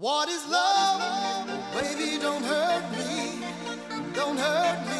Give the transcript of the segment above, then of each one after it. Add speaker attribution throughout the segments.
Speaker 1: What is love? Baby, don't hurt me. Don't hurt me.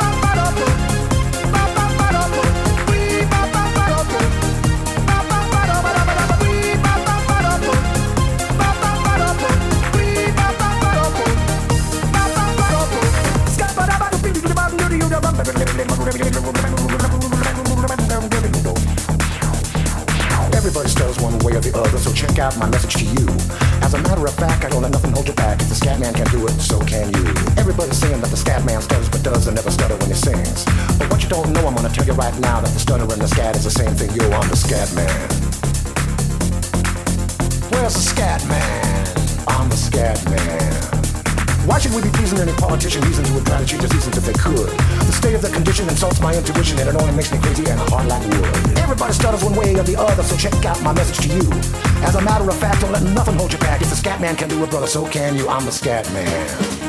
Speaker 1: politician reasons would try to treat diseases if they could.
Speaker 2: The state of their condition insults my intuition and it only makes me crazy and hard like wood. Everybody stutters one way or the other, so check out my message to you. As a matter of fact, don't let nothing hold you back. If the scat man can do it, brother, so can you. I'm the scat man.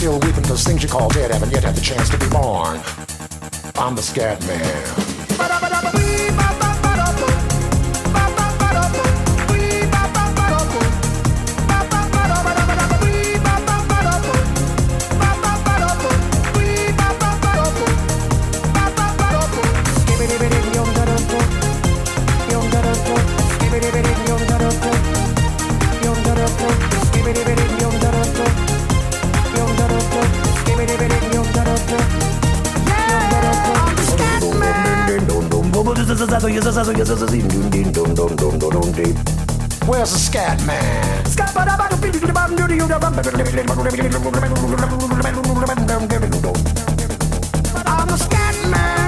Speaker 2: still weeping, those things you call dead haven't yet had the chance to be born. I'm the scat man. Where's the scat man? Scat I'm the scat man.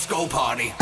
Speaker 3: Let's go party.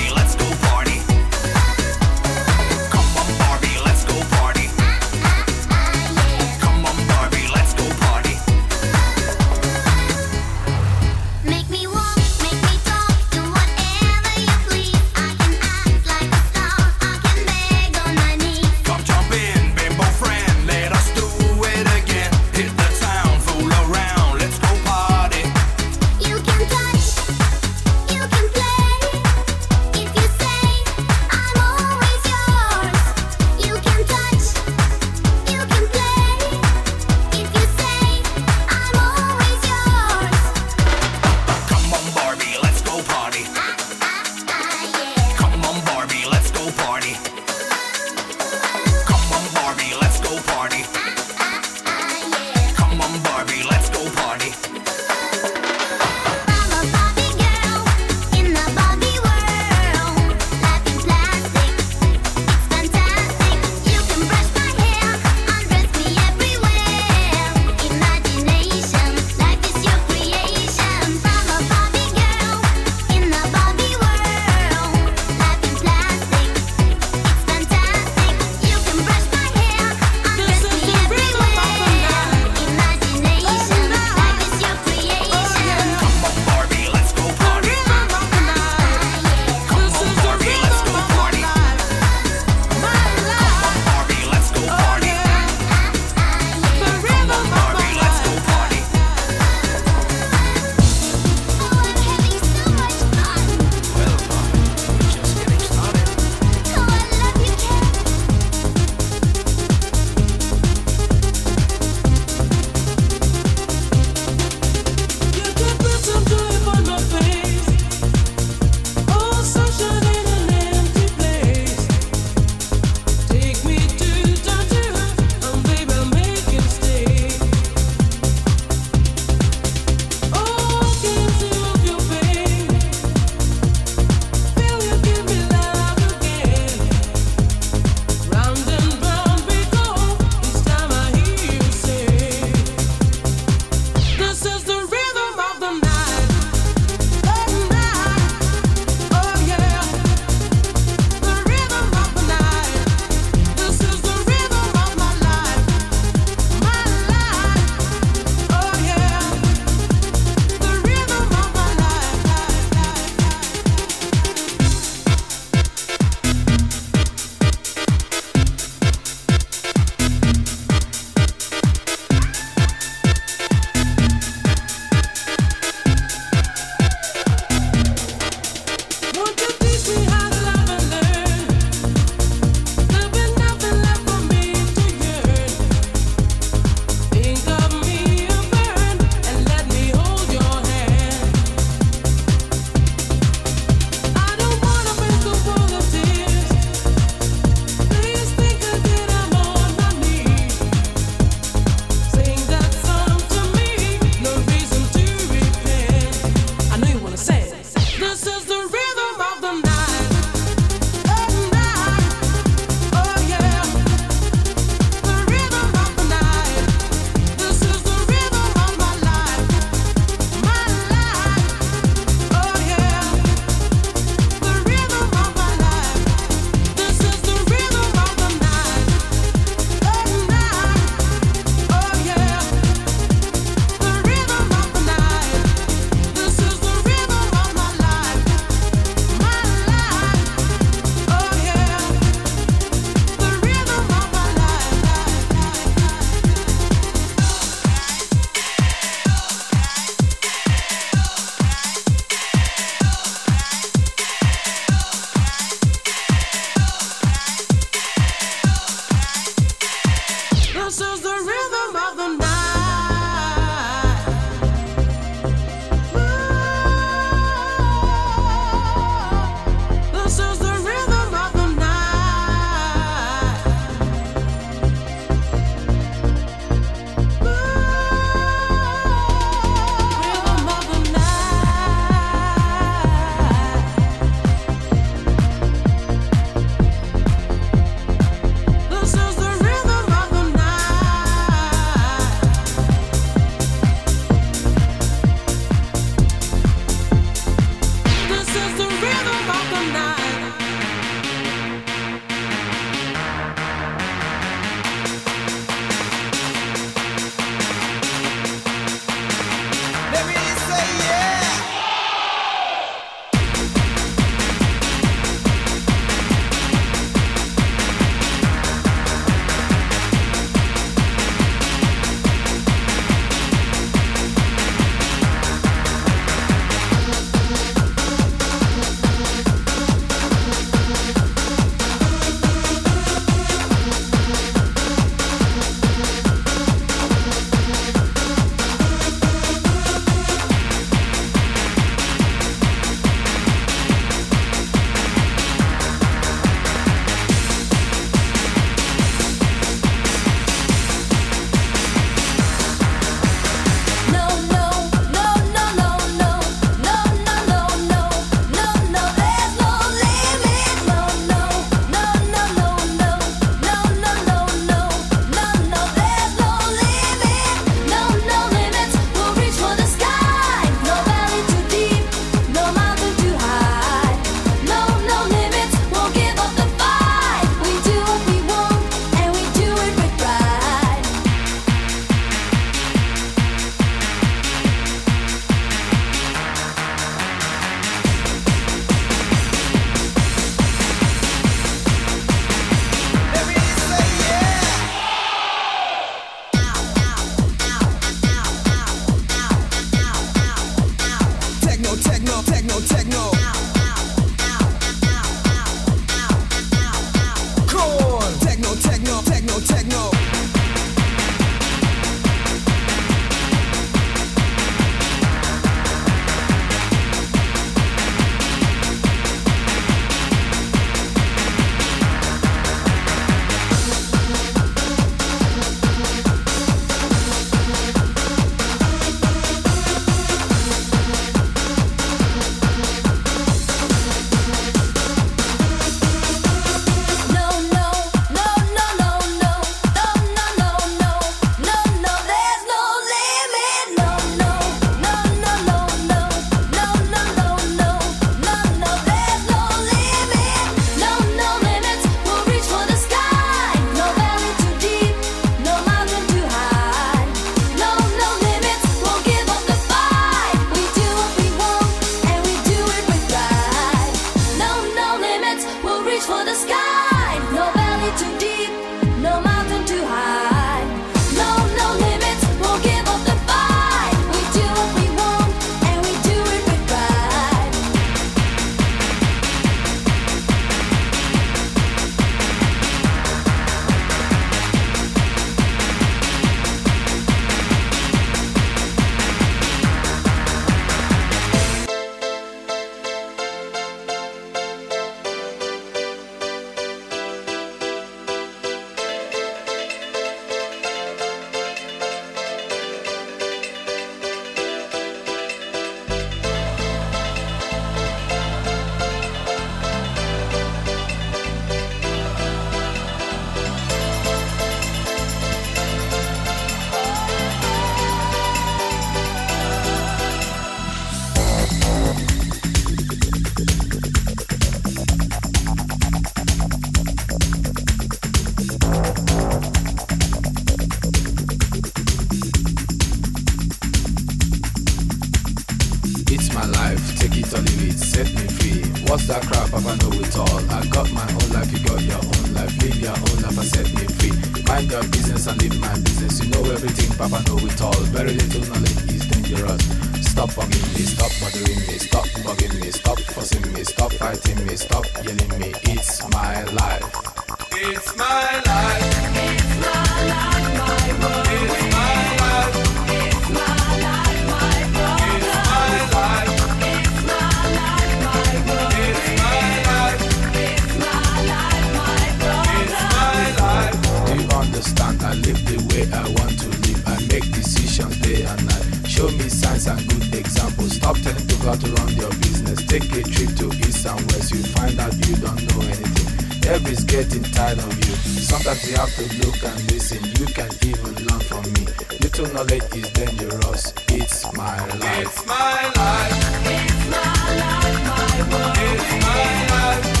Speaker 4: the
Speaker 5: way I want to live. I make decisions day and night. Show me signs and good examples. Stop telling people to run your business. Take a trip to east and west. You find out you don't know anything. Everybody's getting tired of you. Sometimes you have to look and listen. You can even learn from me. Little knowledge is dangerous. It's my life.
Speaker 6: It's my life. It's my life. My world. It's my life.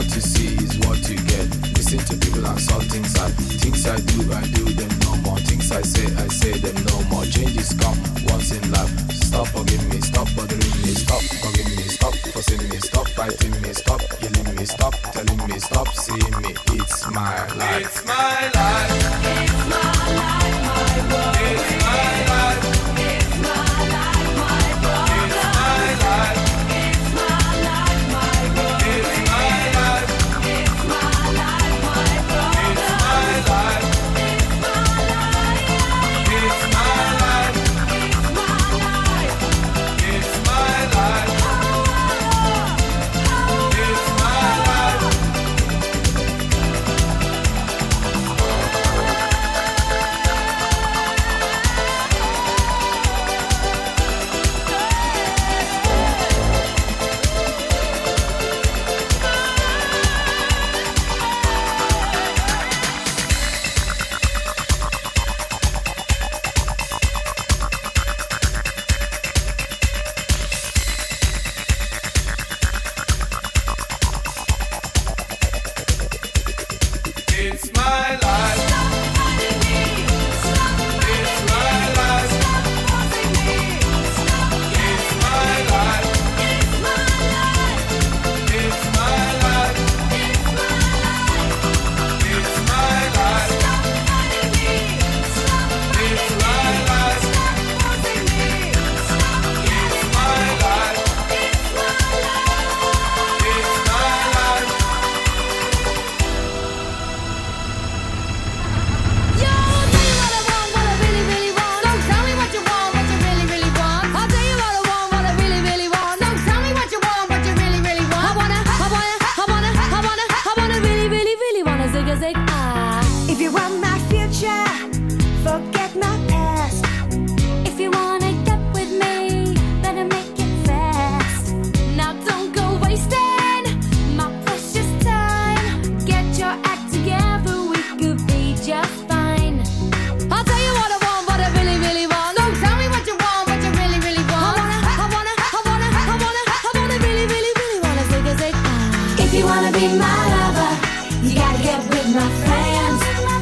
Speaker 5: What you see is what you get. Listen to people and saw things I things I do, I do them no more. Things I say, I say them no more. Changes come once in life. Stop forgive me, stop bothering me, stop forgive me, stop forcing me, stop fighting me, stop yelling me, stop telling me, stop seeing me. It's my life.
Speaker 6: It's my life.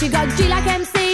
Speaker 7: She got
Speaker 4: G like MC.